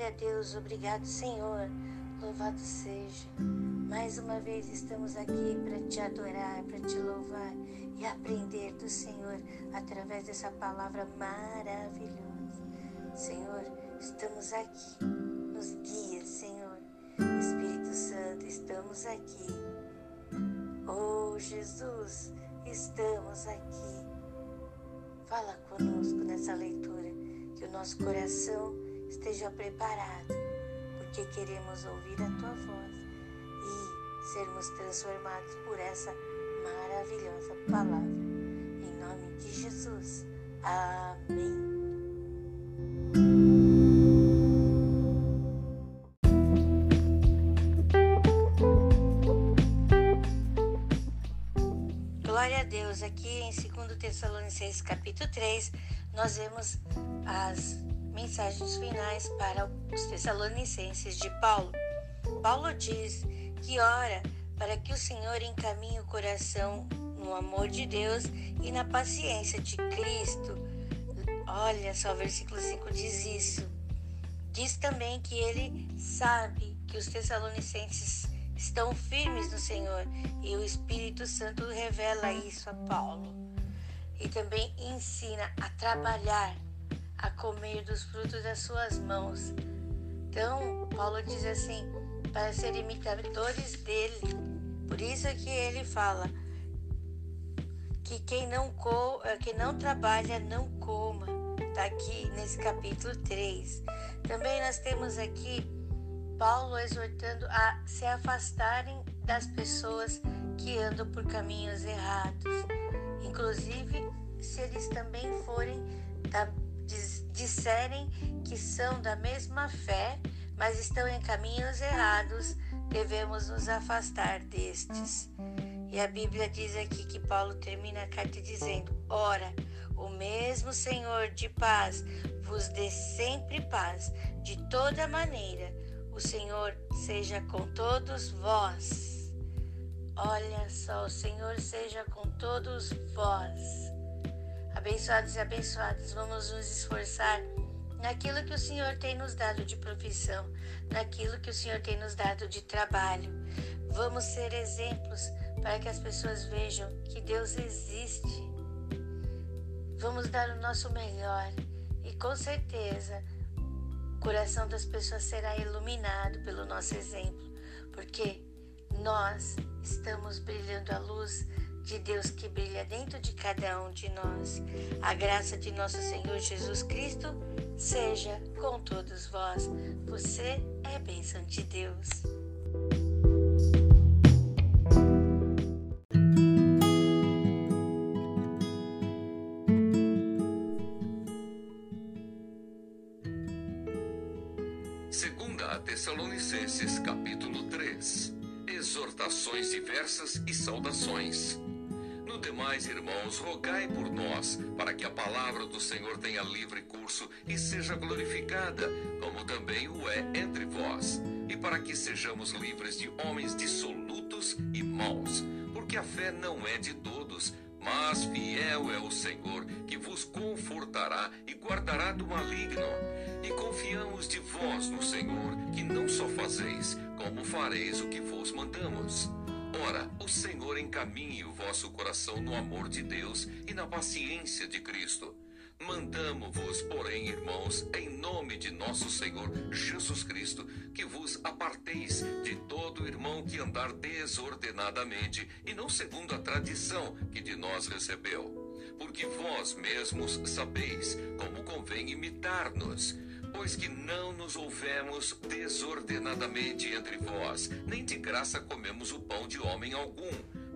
Glória a Deus, obrigado, Senhor. Louvado seja. Mais uma vez estamos aqui para te adorar, para te louvar e aprender do Senhor através dessa palavra maravilhosa. Senhor, estamos aqui. Nos guia, Senhor. Espírito Santo, estamos aqui. Oh, Jesus, estamos aqui. Fala conosco nessa leitura, que o nosso coração esteja preparado, porque queremos ouvir a tua voz e sermos transformados por essa maravilhosa palavra. Em nome de Jesus. Amém. Glória a Deus, aqui em 2 Tessalonicenses capítulo 3, nós vemos as mensagens finais para os Tessalonicenses de Paulo. Paulo diz que ora para que o Senhor encaminhe o coração no amor de Deus e na paciência de Cristo. Olha só, o versículo 5 diz isso. Diz também que ele sabe que os Tessalonicenses estão firmes no Senhor e o Espírito Santo revela isso a Paulo. E também ensina a trabalhar a comer dos frutos das suas mãos. Então, Paulo diz assim, para ser imitadores dele. Por isso que ele fala que quem não, co eh, quem não trabalha não coma. Está aqui nesse capítulo 3. Também nós temos aqui Paulo exortando a se afastarem das pessoas que andam por caminhos errados. Inclusive, se eles também forem da disserem que são da mesma fé, mas estão em caminhos errados, devemos nos afastar destes. E a Bíblia diz aqui que Paulo termina a carta dizendo: Ora, o mesmo Senhor de paz vos dê sempre paz, de toda maneira. O Senhor seja com todos vós. Olha só, o Senhor seja com todos vós. Abençoados e abençoadas, vamos nos esforçar naquilo que o Senhor tem nos dado de profissão, naquilo que o Senhor tem nos dado de trabalho. Vamos ser exemplos para que as pessoas vejam que Deus existe. Vamos dar o nosso melhor e com certeza o coração das pessoas será iluminado pelo nosso exemplo, porque nós estamos brilhando a luz de Deus que brilha dentro de cada um de nós. A graça de nosso Senhor Jesus Cristo seja com todos vós. Você é bênção de Deus. Segunda Tessalonicenses capítulo 3 Exortações diversas e saudações demais, irmãos, rogai por nós, para que a palavra do Senhor tenha livre curso e seja glorificada, como também o é entre vós, e para que sejamos livres de homens dissolutos e maus, porque a fé não é de todos, mas fiel é o Senhor, que vos confortará e guardará do maligno. E confiamos de vós no Senhor, que não só fazeis, como fareis o que vos mandamos. Ora, o Senhor encaminhe o vosso coração no amor de Deus e na paciência de Cristo. Mandamo-vos, porém, irmãos, em nome de nosso Senhor Jesus Cristo, que vos aparteis de todo irmão que andar desordenadamente e não segundo a tradição que de nós recebeu. Porque vós mesmos sabeis como convém imitar-nos pois que não nos houvemos desordenadamente entre vós, nem de graça comemos o pão de homem algum,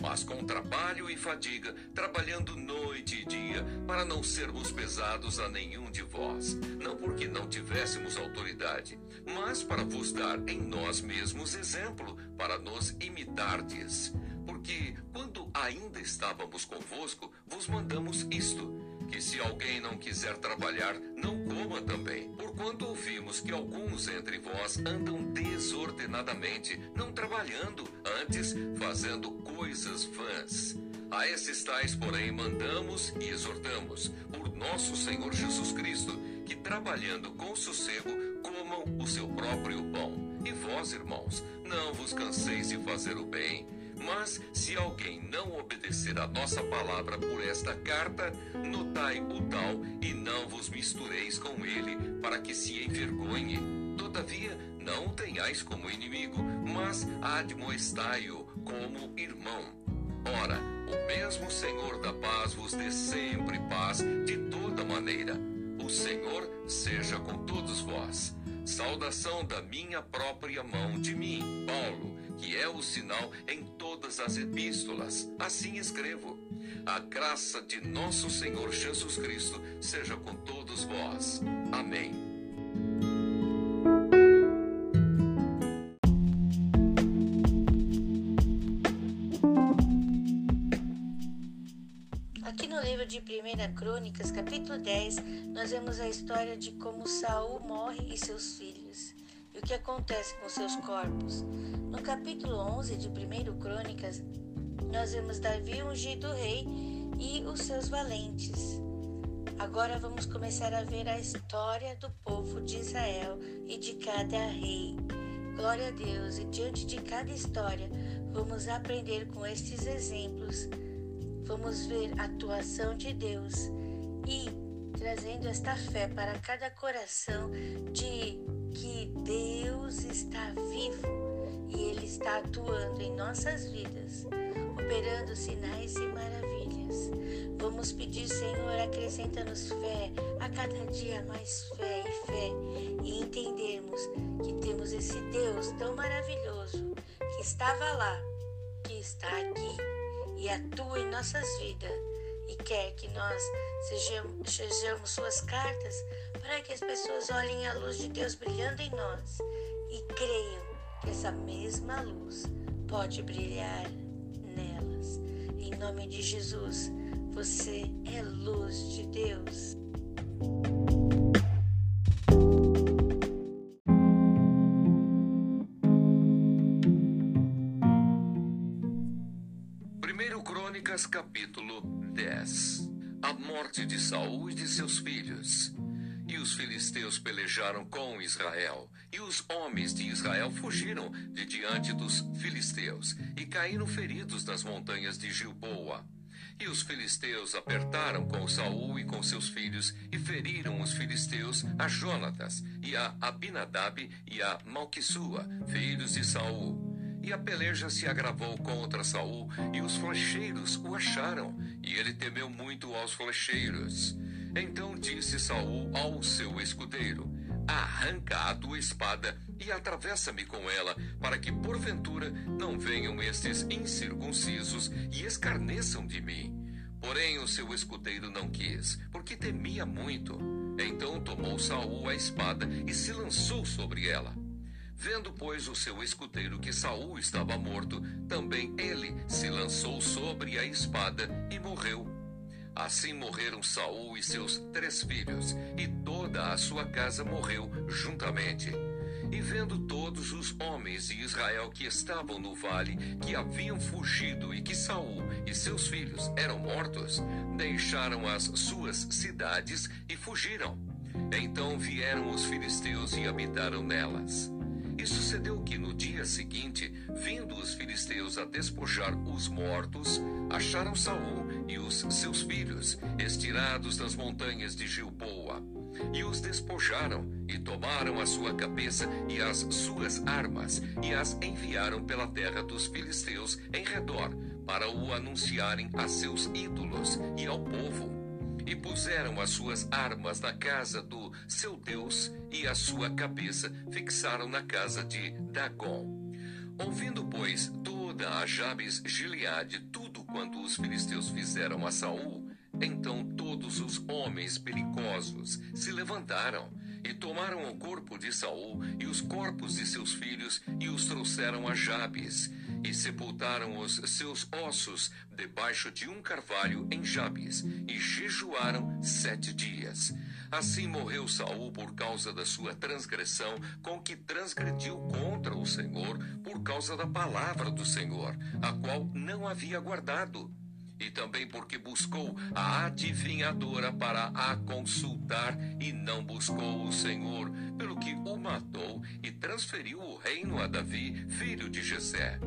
mas com trabalho e fadiga, trabalhando noite e dia, para não sermos pesados a nenhum de vós, não porque não tivéssemos autoridade, mas para vos dar em nós mesmos exemplo, para nos imitardes. Porque, quando ainda estávamos convosco, vos mandamos isto que se alguém não quiser trabalhar, não coma também. Porquanto ouvimos que alguns entre vós andam desordenadamente, não trabalhando, antes fazendo coisas vãs. A esses tais, porém, mandamos e exortamos, por nosso Senhor Jesus Cristo, que trabalhando com sossego, comam o seu próprio pão. E vós, irmãos, não vos canseis de fazer o bem. Mas se alguém não obedecer a nossa palavra por esta carta, notai o tal e não vos mistureis com ele, para que se envergonhe. Todavia, não o tenhais como inimigo, mas admoestai-o como irmão. Ora, o mesmo Senhor da paz vos dê sempre paz de toda maneira. O Senhor seja com todos vós. Saudação da minha própria mão de mim, Paulo, que é o sinal em todas as epístolas. Assim escrevo. A graça de nosso Senhor Jesus Cristo seja com todos vós. Amém. de 1 Crônicas, capítulo 10, nós vemos a história de como Saul morre e seus filhos, o que acontece com seus corpos. No capítulo 11 de 1 Crônicas, nós vemos Davi ungido rei e os seus valentes. Agora vamos começar a ver a história do povo de Israel e de cada rei. Glória a Deus! E diante de cada história, vamos aprender com estes exemplos vamos ver a atuação de Deus e trazendo esta fé para cada coração de que Deus está vivo e Ele está atuando em nossas vidas, operando sinais e maravilhas. Vamos pedir, Senhor, acrescenta-nos fé, a cada dia mais fé e fé, e entendermos que temos esse Deus tão maravilhoso que estava lá, que está aqui e atua em nossas vidas e quer que nós sejamos, sejamos suas cartas para que as pessoas olhem a luz de Deus brilhando em nós e creiam que essa mesma luz pode brilhar nelas. Em nome de Jesus, você é luz de Deus. De Saul e de seus filhos. E os filisteus pelejaram com Israel, e os homens de Israel fugiram de diante dos filisteus e caíram feridos nas montanhas de Gilboa. E os filisteus apertaram com Saul e com seus filhos e feriram os filisteus a Jonatas e a Abinadab e a Malquissua, filhos de Saul. E a peleja se agravou contra Saul, e os flecheiros o acharam, e ele temeu muito aos flecheiros. Então disse Saul ao seu escudeiro: Arranca a tua espada e atravessa-me com ela, para que porventura não venham estes incircuncisos e escarneçam de mim. Porém o seu escudeiro não quis, porque temia muito. Então tomou Saul a espada e se lançou sobre ela. Vendo, pois, o seu escudeiro que Saul estava morto, também ele se lançou sobre a espada e morreu. Assim morreram Saul e seus três filhos, e toda a sua casa morreu juntamente. E vendo todos os homens de Israel que estavam no vale, que haviam fugido e que Saul e seus filhos eram mortos, deixaram as suas cidades e fugiram. Então vieram os filisteus e habitaram nelas. E sucedeu que no dia seguinte, vindo os filisteus a despojar os mortos, acharam Saul e os seus filhos estirados nas montanhas de Gilboa. E os despojaram, e tomaram a sua cabeça e as suas armas, e as enviaram pela terra dos filisteus em redor, para o anunciarem a seus ídolos e ao povo e puseram as suas armas na casa do seu Deus e a sua cabeça fixaram na casa de Dagon. Ouvindo, pois, toda a Jabes Gileade tudo quanto os filisteus fizeram a Saul, então todos os homens belicosos se levantaram e tomaram o corpo de Saul e os corpos de seus filhos e os trouxeram a Jabes e sepultaram os seus ossos debaixo de um carvalho em Jabes e jejuaram sete dias. Assim morreu Saul por causa da sua transgressão, com que transgrediu contra o Senhor por causa da palavra do Senhor, a qual não havia guardado. e também porque buscou a adivinhadora para a consultar e não buscou o Senhor, pelo que o matou e transferiu o reino a Davi, filho de Jessé.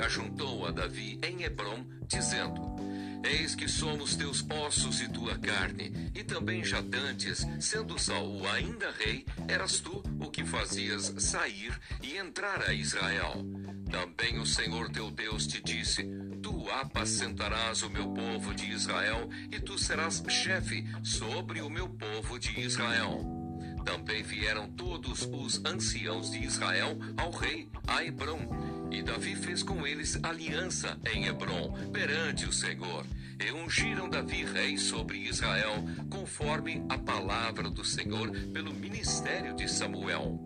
Ajuntou a Davi em Hebron, dizendo: Eis que somos teus ossos e tua carne, e também já dantes, sendo Saul ainda rei, eras tu o que fazias sair e entrar a Israel. Também o Senhor teu Deus te disse: Tu apacentarás o meu povo de Israel, e tu serás chefe sobre o meu povo de Israel. Também vieram todos os anciãos de Israel ao rei, a Hebron. E Davi fez com eles aliança em Hebron, perante o Senhor. E ungiram Davi rei sobre Israel, conforme a palavra do Senhor pelo ministério de Samuel.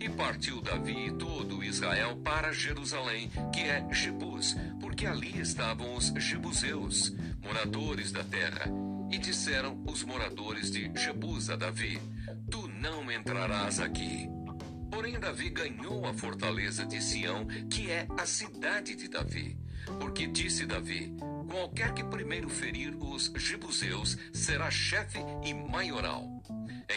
E partiu Davi e todo Israel para Jerusalém, que é Jebus, porque ali estavam os jebuseus, moradores da terra. E disseram os moradores de Jebus a Davi: Tu não entrarás aqui. Porém, Davi ganhou a fortaleza de Sião, que é a cidade de Davi. Porque disse Davi: Qualquer que primeiro ferir os jebuseus será chefe e maioral.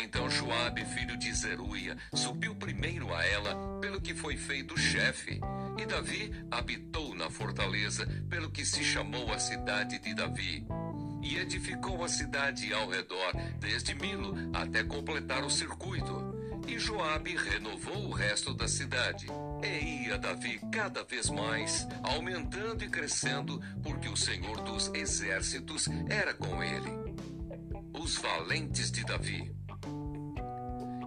Então Joabe, filho de Zeruia, subiu primeiro a ela, pelo que foi feito chefe. E Davi habitou na fortaleza, pelo que se chamou a cidade de Davi e edificou a cidade ao redor, desde Milo até completar o circuito. E Joabe renovou o resto da cidade. E ia Davi cada vez mais, aumentando e crescendo, porque o Senhor dos exércitos era com ele. Os valentes de Davi.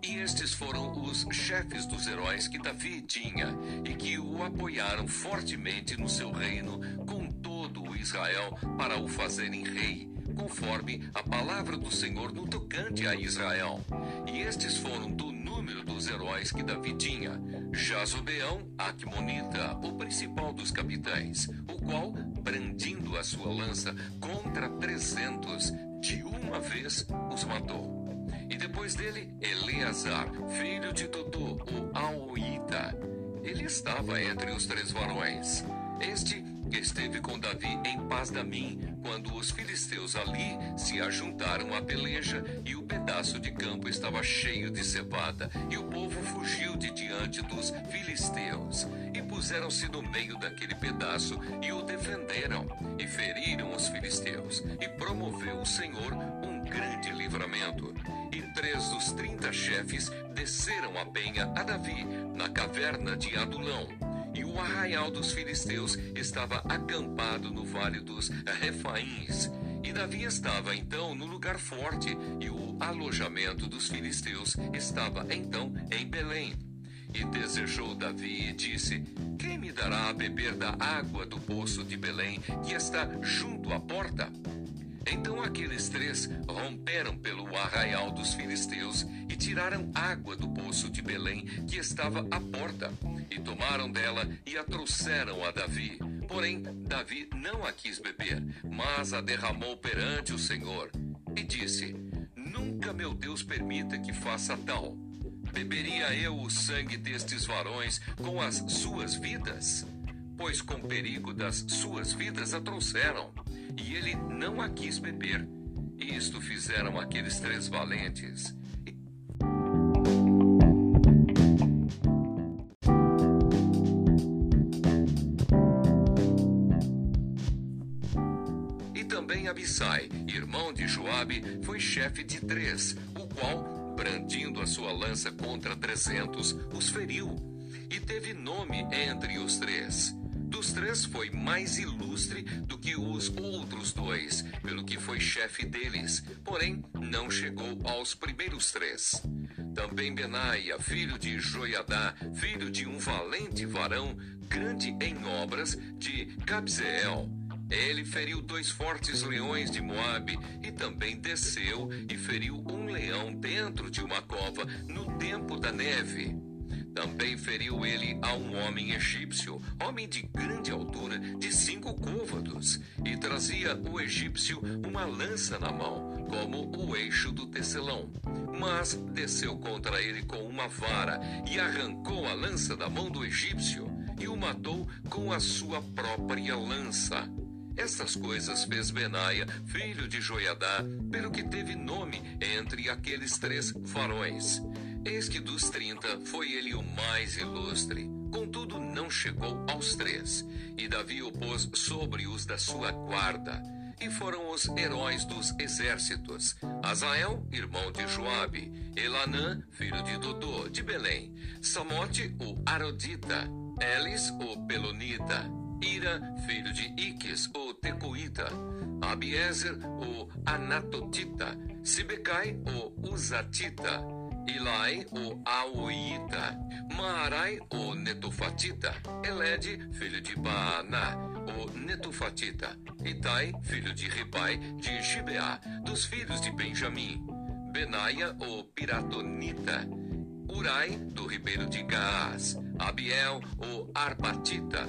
E estes foram os chefes dos heróis que Davi tinha e que o apoiaram fortemente no seu reino com todo o Israel para o fazerem rei conforme a palavra do Senhor no tocante a Israel. E estes foram do número dos heróis que Davi tinha: Jazobeão, Acmonita, o principal dos capitães, o qual, brandindo a sua lança contra trezentos, de uma vez os matou. E depois dele, Eleazar, filho de Dodô, o Aoíta. Ele estava entre os três varões. Este esteve com Davi em paz da mim, quando os filisteus ali se ajuntaram à peleja e o pedaço de campo estava cheio de cevada, e o povo fugiu de diante dos filisteus, e puseram-se no meio daquele pedaço e o defenderam, e feriram os filisteus, e promoveu o Senhor um grande livramento. E três dos trinta chefes desceram a penha a Davi, na caverna de Adulão e o arraial dos filisteus estava acampado no vale dos Refaíns. E Davi estava então no lugar forte, e o alojamento dos filisteus estava então em Belém. E desejou Davi e disse: Quem me dará a beber da água do poço de Belém, que está junto à porta? Então aqueles três romperam pelo arraial dos filisteus e tiraram água do poço de Belém, que estava à porta, e tomaram dela e a trouxeram a Davi. Porém, Davi não a quis beber, mas a derramou perante o Senhor. E disse: Nunca meu Deus permita que faça tal. Beberia eu o sangue destes varões com as suas vidas? Pois com perigo das suas vidas a trouxeram e ele não a quis beber. Isto fizeram aqueles três valentes. Joabe, foi chefe de três, o qual, brandindo a sua lança contra trezentos, os feriu. E teve nome entre os três dos três foi mais ilustre do que os outros dois, pelo que foi chefe deles, porém não chegou aos primeiros três. Também Benaia, filho de Joiadá, filho de um valente varão, grande em obras, de Cabzeel. Ele feriu dois fortes leões de Moabe e também desceu e feriu um leão dentro de uma cova no tempo da neve. Também feriu ele a um homem egípcio, homem de grande altura, de cinco côvados, e trazia o egípcio uma lança na mão, como o eixo do tecelão. Mas desceu contra ele com uma vara e arrancou a lança da mão do egípcio e o matou com a sua própria lança. Estas coisas fez Benaia, filho de Joiadá, pelo que teve nome entre aqueles três varões. Eis que dos trinta foi ele o mais ilustre. Contudo, não chegou aos três. E Davi o pôs sobre os da sua guarda. E foram os heróis dos exércitos: Azael, irmão de Joabe, Elanã, filho de Dodô, de Belém, Samote, o Arodita, Elis, o Pelonita, Ira, filho de Iques, o Tecoíta, Abiezer, o Anatotita, Sibecai, o Uzatita, Ilai, o Auíta, Maarai, o Netofatita, Elede, filho de Baaná, o Netofatita, Itai, filho de Ribai, de Gibeá, dos filhos de Benjamim, Benaia, o Piratonita, Urai, do ribeiro de Gaás, Abiel, o Arbatita,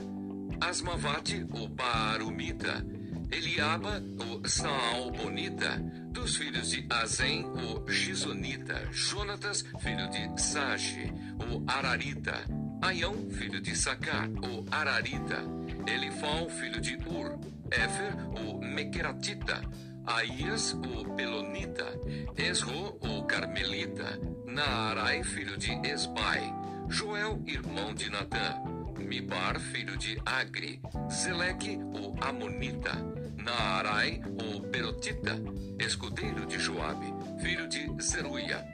Asmavate, o Baarumita, Eliaba, o Saalbonita, dos filhos de Azem, o Gizonita, Jonatas, filho de Sage, o Ararita, Aião, filho de Sacar, o Ararita, Elifal, filho de Ur, Éfer, o Mequeratita, Aías, o Pelonita, Esro, o Carmelita, Naarai, filho de Esbai, Joel, irmão de Natã, Mibar, filho de Agri, Zeleque, o Amonita, Naarai, o Perotita, escudeiro de Joabe, filho de Zeruia,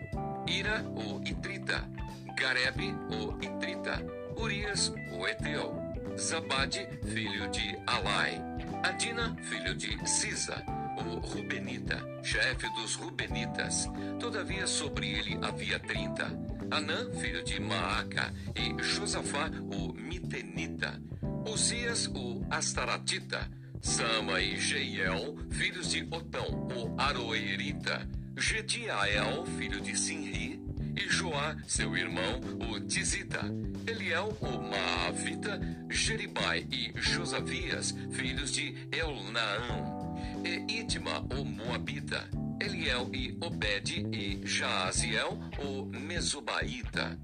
Ira, o Itrita, Garebe, o Itrita, Urias, o Eteu, Zabade, filho de Alai, Adina, filho de Sisa, o Rubenita, chefe dos Rubenitas. Todavia sobre ele havia trinta. Anã, filho de Maaca, e Josafá, o Mitenita. Uzias, o Astaratita, Sama e Jeiel, filhos de Otão, o Aroerita, Gediael, filho de Sinri, e Joá, seu irmão, o Tizita, Eliel, o Maavita, Jeribai e Josavias, filhos de Elnaão, e Itma, o Moabita, Eliel e Obed e Jaaziel, o Mesobaíta.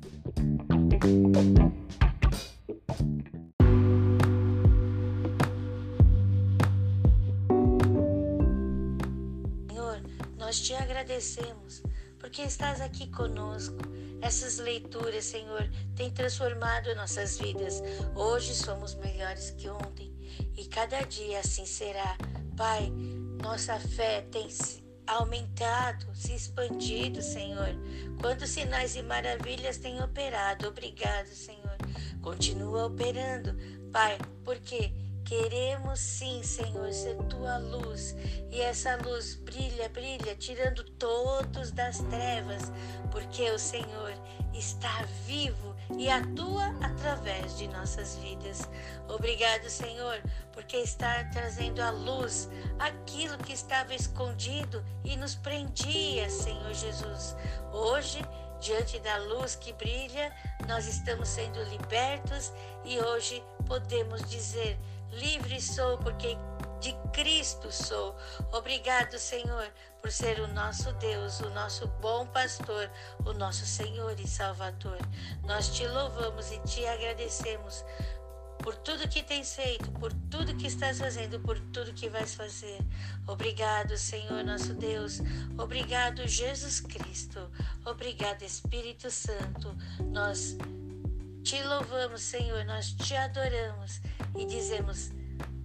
nós te agradecemos porque estás aqui conosco. Essas leituras, Senhor, têm transformado nossas vidas. Hoje somos melhores que ontem e cada dia assim será. Pai, nossa fé tem aumentado, se expandido, Senhor. Quantos sinais e maravilhas têm operado. Obrigado, Senhor. Continua operando, Pai, porque Queremos sim, Senhor, ser tua luz e essa luz brilha, brilha, tirando todos das trevas, porque o Senhor está vivo e atua através de nossas vidas. Obrigado, Senhor, porque está trazendo à luz aquilo que estava escondido e nos prendia, Senhor Jesus. Hoje, diante da luz que brilha, nós estamos sendo libertos e hoje podemos dizer Livre sou porque de Cristo sou. Obrigado, Senhor, por ser o nosso Deus, o nosso bom pastor, o nosso Senhor e Salvador. Nós te louvamos e te agradecemos por tudo que tens feito, por tudo que estás fazendo, por tudo que vais fazer. Obrigado, Senhor nosso Deus. Obrigado, Jesus Cristo. Obrigado, Espírito Santo. Nós te louvamos, Senhor, nós te adoramos e dizemos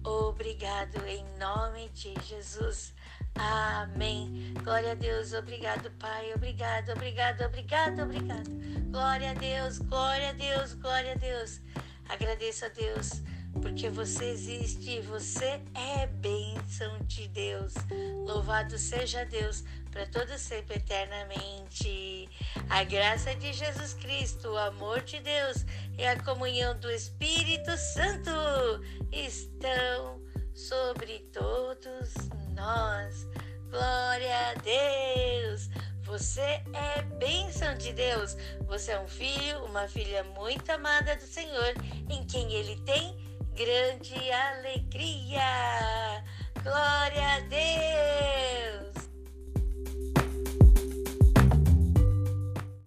obrigado em nome de Jesus. Amém. Glória a Deus, obrigado, Pai. Obrigado, obrigado, obrigado, obrigado. Glória a Deus, glória a Deus, glória a Deus. Agradeço a Deus porque você existe você é bênção de Deus. Louvado seja Deus para todo sempre eternamente. A graça de Jesus Cristo, o amor de Deus e a comunhão do Espírito Santo estão sobre todos nós. Glória a Deus. Você é bênção de Deus. Você é um filho, uma filha muito amada do Senhor, em quem Ele tem grande alegria. Glória a Deus!